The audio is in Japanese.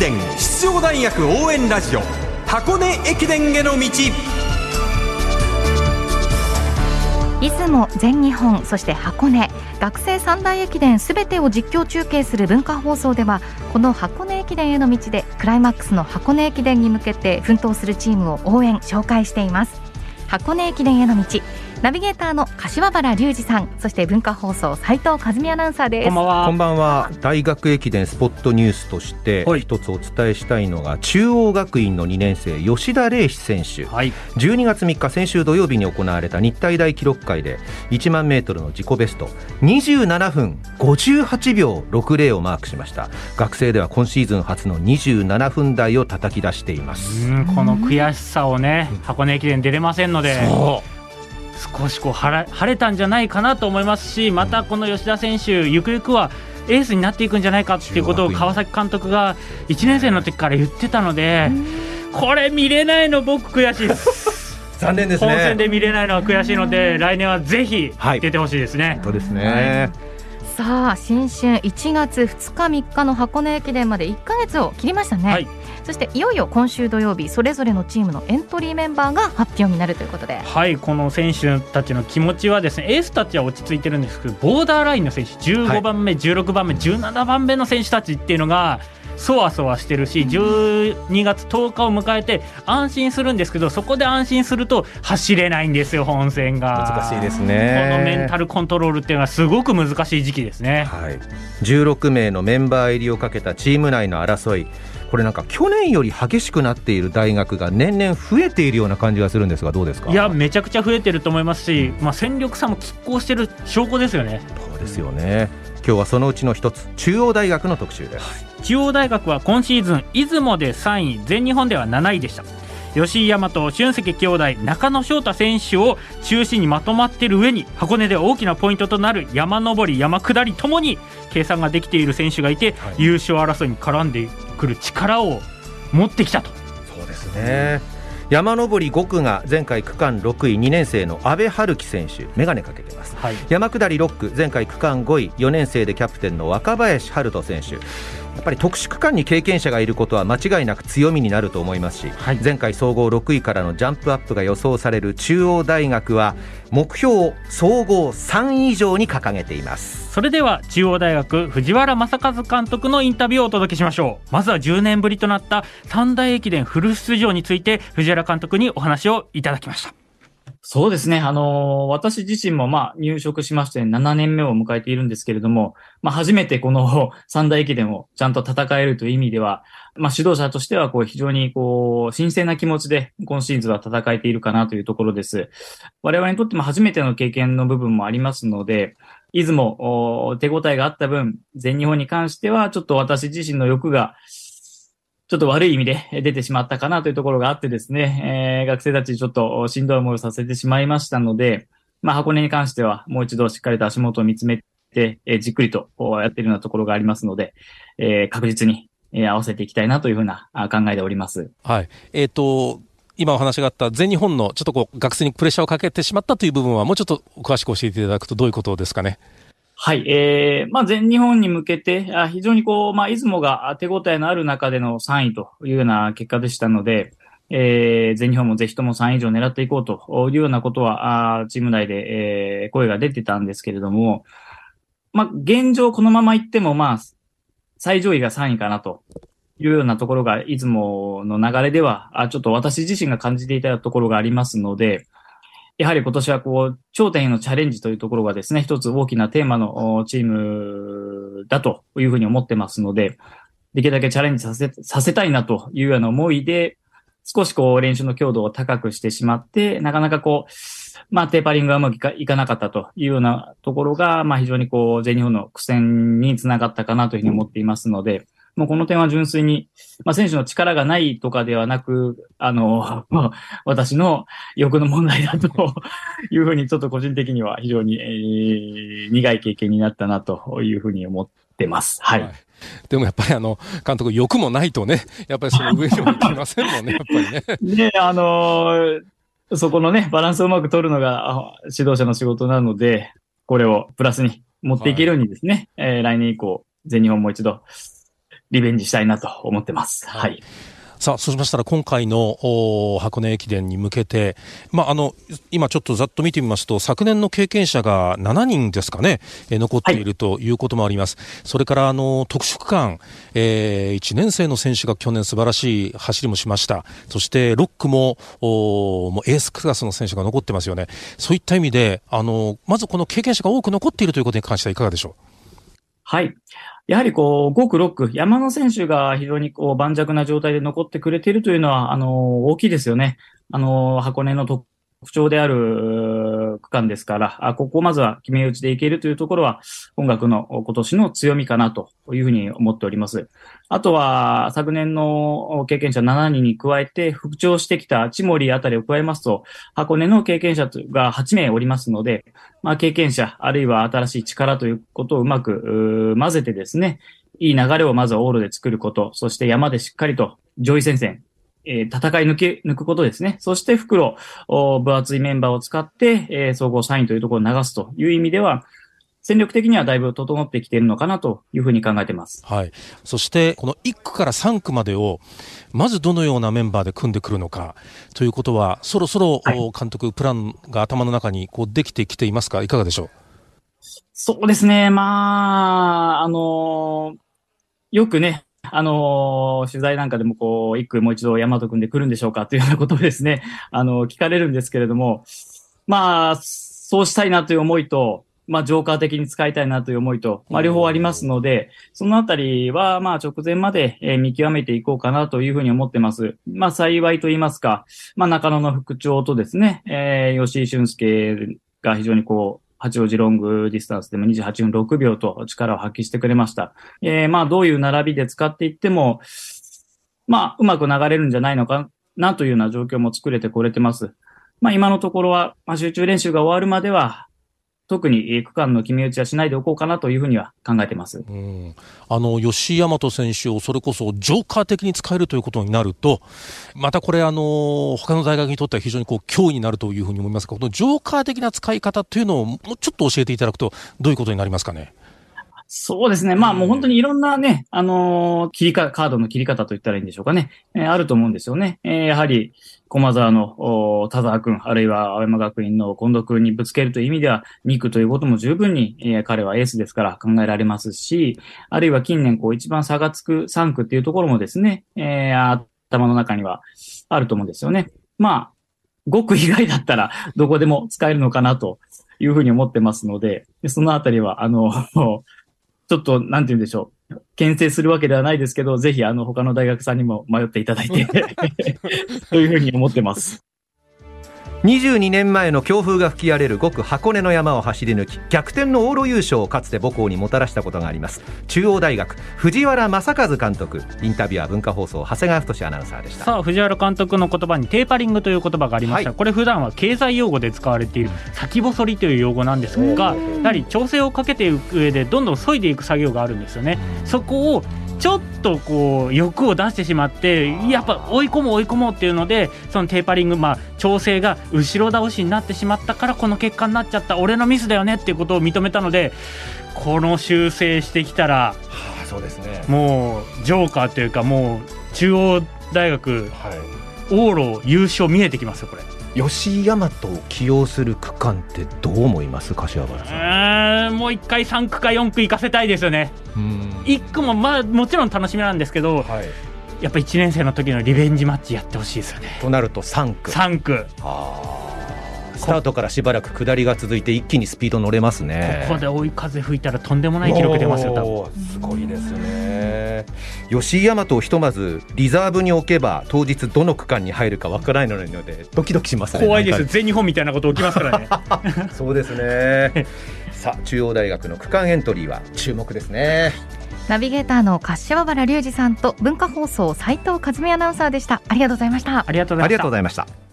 伝出場大学応援ラジオ。箱根駅伝への道。出雲全日本そして箱根。学生三大駅伝すべてを実況中継する文化放送ではこの箱根駅伝への道でクライマックスの箱根駅伝に向けて奮闘するチームを応援紹介しています。箱根駅伝への道。ナビゲーターの柏原隆二さんそして文化放送斉藤和美アナウンサーです。こんばんは。こんばんは。大学駅伝スポットニュースとしてはい。一つお伝えしたいのが中央学院の2年生吉田礼志選手。はい。12月3日先週土曜日に行われた日体大記録会で1万メートルの自己ベスト27分58秒60をマークしました。学生では今シーズン初の27分台を叩き出しています。うんこの悔しさをね箱根駅伝出れませんので少しこう晴れ晴れたんじゃないかなと思いますしまたこの吉田選手ゆくゆくはエースになっていくんじゃないかっていうことを川崎監督が1年生の時から言ってたのでこれ見れないの僕悔しいです。残念です本戦ねで見れないのは悔しいので来年はぜひはい。出てほしいですね、そうですね、さあ新春1月2日3日の箱根駅伝まで1ヶ月を切りましたね、はいそしていよいよ今週土曜日それぞれのチームのエントリーメンバーが発表になるということで。はいこの選手たちの気持ちはですねエースたちは落ち着いてるんですけどボーダーラインの選手15番目、16番目17番目の選手たちっていうのがそわそわしてるし12月10日を迎えて安心するんですけどそこで安心すると走れないんですよ本戦が。難しいですこねのメンタルコントロールっていうのはすごく難しい時期ですね。はい、16名のメンバー入りをかけたチーム内の争いこれなんか去年より激しくなっている大学が年々増えているような感じがするんですがどうですか？いやめちゃくちゃ増えてると思いますし、まあ、戦力差も拮抗してる証拠ですよねそうですよね。今日はそのうちの一つ中央大学の特集です、中央大学は今シーズン出雲で3位全日本では7位でした吉井大和俊関兄弟中野翔太選手を中心にまとまっている上に箱根で大きなポイントとなる山上り山下りともに計算ができている選手がいて、はい。優勝争いに絡んでくる力を持ってきたと。そうですね。山登り5区が前回区間6位2年生の阿部春樹選手眼鏡かけてます。はい。山下り6区前回区間5位4年生でキャプテンの若林春人選手やっぱり特殊区間に経験者がいることは間違いなく強みになると思いますし、はい。前回総合6位からのジャンプアップが予想される中央大学は目標を総合3位以上に掲げています。それでは中央大学藤原正和監督のインタビューをお届けしましょう。まずは10年ぶりとなった三大駅伝フル出場について藤原監督にお話をいただきましたそうですね。あのー私自身もまあ入職しまして7年目を迎えているんですけれども、まあ初めてこの 三大駅伝をちゃんと戦えるという意味では、まあ指導者としてはこう非常にこう新鮮な気持ちで今シーズンは戦えているかなというところです。我々にとっても初めての経験の部分もありますので、出雲、お手応えがあった分、全日本に関してはちょっと私自身の欲がちょっと悪い意味で出てしまったかなというところがあってですね、えー学生たちちょっとしんどい思いをさせてしまいましたので、まあ箱根に関してはもう一度しっかりと足元を見つめて、えーじっくりとやっているようなところがありますので、えー確実に、えー合わせていきたいなというふうな考えております。はい。えっ、と、今お話があった全日本のちょっとこう学生にプレッシャーをかけてしまったという部分はもうちょっと詳しく教えていただくとどういうことですかね。はい。えー、まあ、全日本に向けて、あ非常にこう、まあ、出雲が手応えのある中での3位というような結果でしたので、えー、全日本もぜひとも3位以上狙っていこうというようなことは、あチーム内で、えー、声が出てたんですけれども、まあ、現状このままいっても、まあ、最上位が3位かなというようなところが、出雲の流れでは、あちょっと私自身が感じていたところがありますので、やはり今年はこう、頂点へのチャレンジというところがですね、一つ大きなテーマのチームだというふうに思ってますので、できるだけチャレンジさせ、させたいなというような思いで、少しこう練習の強度を高くしてしまって、なかなかこう、まあテーパリングがうまくいかいかなかったというようなところが、まあ非常にこう、全日本の苦戦につながったかなというふうに思っていますので、もうこの点は純粋に、まあ選手の力がないとかではなく、あの、まあ私の欲の問題だというふうにちょっと個人的には非常に、えー苦い経験になったなというふうに思ってます。はい。はいでもやっぱりあの、監督欲もないとね、やっぱりその上にも行きませんもんね、やっぱりね。で、あのーそこのね、バランスをうまく取るのがあ指導者の仕事なので、これをプラスに持っていけるようにですね、えー来年以降、全日本もう一度、リベンジしたいなと思ってます。ははいい。さあ、そうしましたら今回のお箱根駅伝に向けて、まあ、あの、今ちょっとざっと見てみますと、昨年の経験者が7人ですかね、えー残っているということもあります。それから、あの、特殊区間、え1年生の選手が去年素晴らしい走りもしました。そして、6区も、おもうエースクラスの選手が残ってますよね。そういった意味で、あの、まずこの経験者が多く残っているということに関してはいかがでしょはい。やはりこう、5区、6区、山の選手が非常にこう、盤石な状態で残ってくれているというのは、あの、大きいですよね。あの、箱根の特徴である区間ですから、ここをまずは決め打ちでいけるというところは、本学の今年の強みかなというふうに思っております。あとは、昨年の経験者7人に加えて、復調してきた千森あたりを加えますと、箱根の経験者が8名おりますので、まあ、経験者、あるいは新しい力ということをうまく混ぜてですね、いい流れをまずは往路で作ること、そして山でしっかりと上位戦線、えー戦い抜け、抜くことですね。そして袋、お分厚いメンバーを使って、えー総合3位というところを流すという意味では、戦力的にはだいぶ整ってきているのかなというふうに考えています。う。はい。そして、この1区から3区までを、まずどのようなメンバーで組んでくるのか、ということは、そろそろ、はいお監督、プランが頭の中にこうできてきていますか？いかがでしょう？そうですね。まあ、あのーよくね、あのー取材なんかでもこう、一区もう一度大和くんで来るんでしょうかというようなことをですね、あの聞かれるんですけれども、まあ、そうしたいなという思いと、まあ、ジョーカー的に使いたいなという思いと、まあ、両方ありますので、そのあたりは、まあ、直前までえー見極めていこうかなというふうに思ってます。まあ、幸いと言いますか、まあ、中野の副長とですね、えー吉井俊介が非常にこう、八王子ロングディスタンスでも28分6秒と力を発揮してくれました。えーまあ、どういう並びで使っていっても、まあ、うまく流れるんじゃないのかなというような状況も作れてこれてます。まあ、今のところは、ま、集中練習が終わるまでは、特に区間の決め打ちはしないでおこうかなというふうには考えてます。うんあの吉井大和選手をそれこそジョーカー的に使えるということになると、またこれ、あの他の大学にとっては非常にこう脅威になるというふうに思いますが、このジョーカー的な使い方というのをもうちょっと教えていただくと、どういうことになりますかね？そうですね。まあもう本当にいろんなね、あのー切りか、カードの切り方と言ったらいいんでしょうかね。えーあると思うんですよね。えーやはり、駒沢の田沢君、あるいは青山学院の近藤君にぶつけるという意味では、2区ということも十分に、えー彼はエースですから考えられますし、あるいは近年こう一番差がつく3区っていうところもですね、えー頭の中にはあると思うんですよね。まあ、5区以外だったらどこでも使えるのかなというふうに思ってますので、でそのあたりは、あの、ちょっと、なんて言うんでしょう。牽制するわけではないですけど、ぜひ、あの、他の大学さんにも迷っていただいて、というふうに思ってます。22年前の強風が吹き荒れる5区箱根の山を走り抜き逆転の往路優勝をかつて母校にもたらしたことがあります。中央大学藤原正和監督。インタビュアー文化放送長谷川太アナウンサーでした。さあ藤原監督の言葉にテーパリングという言葉がありました、はい。これ普段は経済用語で使われている先細りという用語なんですがやはり調整をかけていく上でどんどん削いでいく作業があるんですよね。そこをちょっとこう欲を出してしまってやっぱ追い込もう追い込もうっていうのでそのテーパリングまあ調整が後ろ倒しになってしまったからこの結果になっちゃった。俺のミスだよねっていうことを認めたのでこの修正してきたらはあそうですね。もうジョーカーというかもう中央大学は往路優勝見えてきますよこれ。い吉井大和を起用する区間ってどう思います？柏原うさん。もう一回3区か4区行かせたいですよね。うん。1区もまあもちろん楽しみなんですけどはい。やっぱ1年生の時のリベンジマッチやってほしいですよね。となると3区。3区。あースタートからしばらく下りが続いて一気にスピード乗れますね。ここで追い風吹いたらとんでもない記録出ますよすごいですね。吉井大和をひとまずリザーブに置けば当日どの区間に入るかわからないのでドキドキしますね怖いです全日本みたいなこと起きますからね。そうですね。さあ中央大学の区間エントリーは注目ですね。ナビゲーターの柏原隆二さんと文化放送斉藤和美アナウンサーでした。ありがとうございました。ありがとうございました。ありがとうご。ざいました